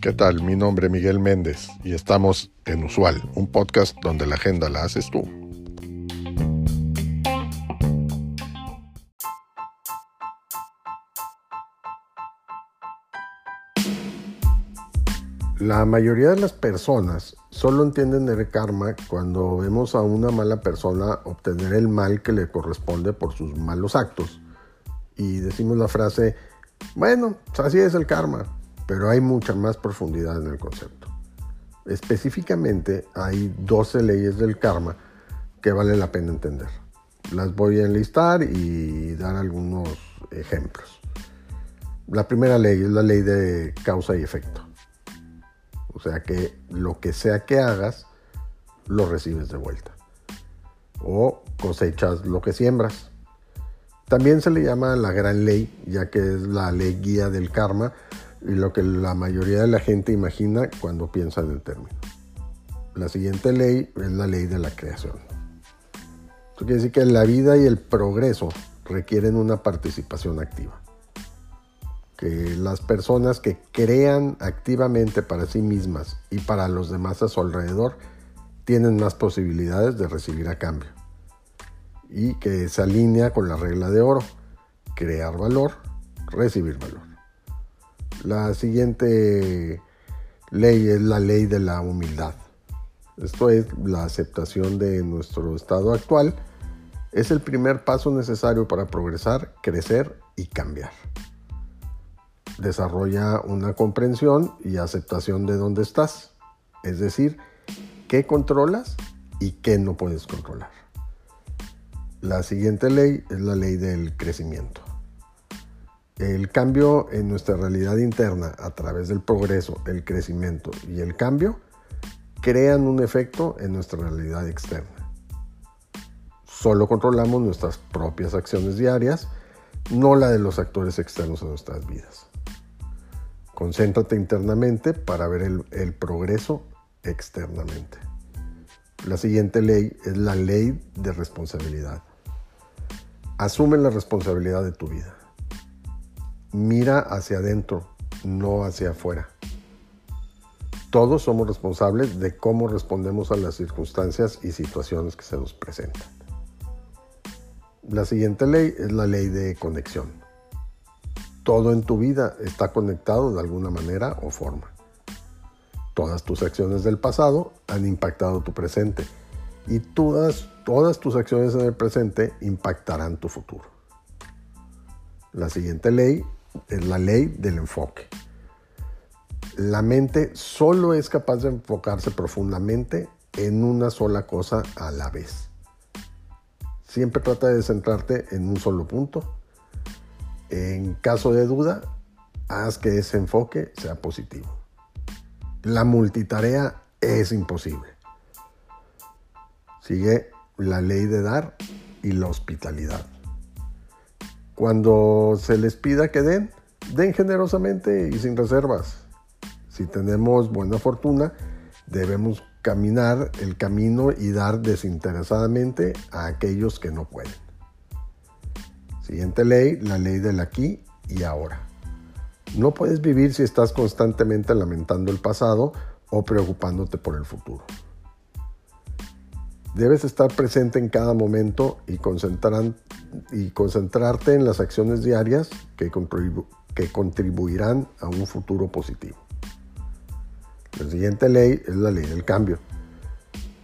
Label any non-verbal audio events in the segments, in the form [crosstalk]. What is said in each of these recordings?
¿Qué tal? Mi nombre es Miguel Méndez y estamos en Usual, un podcast donde la agenda la haces tú. La mayoría de las personas solo entienden el karma cuando vemos a una mala persona obtener el mal que le corresponde por sus malos actos. Y decimos la frase, bueno, así es el karma, pero hay mucha más profundidad en el concepto. Específicamente hay 12 leyes del karma que vale la pena entender. Las voy a enlistar y dar algunos ejemplos. La primera ley es la ley de causa y efecto. O sea que lo que sea que hagas, lo recibes de vuelta. O cosechas lo que siembras. También se le llama la gran ley, ya que es la ley guía del karma y lo que la mayoría de la gente imagina cuando piensa en el término. La siguiente ley es la ley de la creación. Esto quiere decir que la vida y el progreso requieren una participación activa que las personas que crean activamente para sí mismas y para los demás a su alrededor tienen más posibilidades de recibir a cambio. Y que se alinea con la regla de oro, crear valor, recibir valor. La siguiente ley es la ley de la humildad. Esto es la aceptación de nuestro estado actual. Es el primer paso necesario para progresar, crecer y cambiar desarrolla una comprensión y aceptación de dónde estás. Es decir, qué controlas y qué no puedes controlar. La siguiente ley es la ley del crecimiento. El cambio en nuestra realidad interna a través del progreso, el crecimiento y el cambio crean un efecto en nuestra realidad externa. Solo controlamos nuestras propias acciones diarias, no la de los actores externos en nuestras vidas. Concéntrate internamente para ver el, progreso externamente. La siguiente ley es la ley de responsabilidad. Asume la responsabilidad de tu vida. Mira hacia adentro, no hacia afuera. Todos somos responsables de cómo respondemos a las circunstancias y situaciones que se nos presentan. La siguiente ley es la ley de conexión. Todo en tu vida está conectado de alguna manera o forma. Todas tus acciones del pasado han impactado tu presente y todas, todas tus acciones en el presente impactarán tu futuro. La siguiente ley es la ley del enfoque. La mente solo es capaz de enfocarse profundamente en una sola cosa a la vez. Siempre trata de centrarte en un solo punto en caso de duda, haz que ese enfoque sea positivo. La multitarea es imposible. Sigue la ley de dar y la hospitalidad. Cuando se les pida que den, den generosamente y sin reservas. Si tenemos buena fortuna, debemos caminar el camino y dar desinteresadamente a aquellos que no pueden. Siguiente ley, la ley del aquí y ahora. No puedes vivir si estás constantemente lamentando el pasado o preocupándote por el futuro. Debes estar presente en cada momento y, y concentrarte en las acciones diarias que, que contribuirán a un futuro positivo. La siguiente ley es la ley del cambio.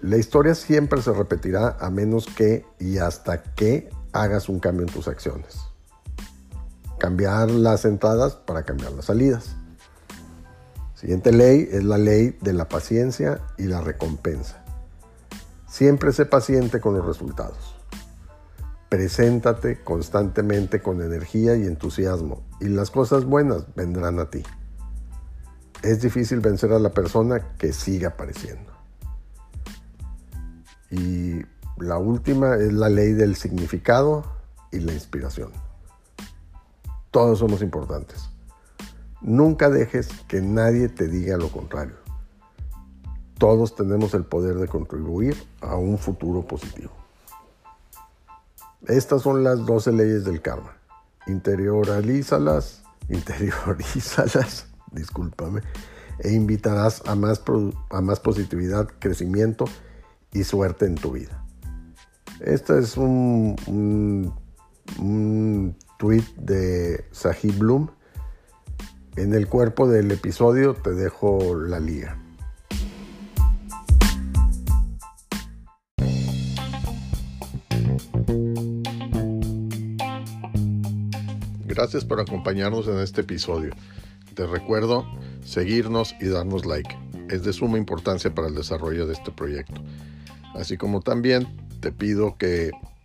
La historia siempre se repetirá a menos que y hasta que hagas un cambio en tus acciones. Cambiar las entradas para cambiar las salidas. Siguiente ley es la ley de la paciencia y la recompensa. Siempre sé paciente con los resultados. Preséntate constantemente con energía y entusiasmo y las cosas buenas vendrán a ti. Es difícil vencer a la persona que sigue apareciendo. Y la última es la ley del significado y la inspiración. Todos somos importantes. Nunca dejes que nadie te diga lo contrario. Todos tenemos el poder de contribuir a un futuro positivo. Estas son las 12 leyes del karma interiorízalas, [laughs] interiorízalas, discúlpame, e invitarás a más, a más positividad, crecimiento y suerte en tu vida. Este es un, tweet de Sahib Bloom. En el cuerpo del episodio te dejo la liga. Gracias por acompañarnos en este episodio. Te recuerdo seguirnos y darnos like. Es de suma importancia para el desarrollo de este proyecto. Así como también te pido que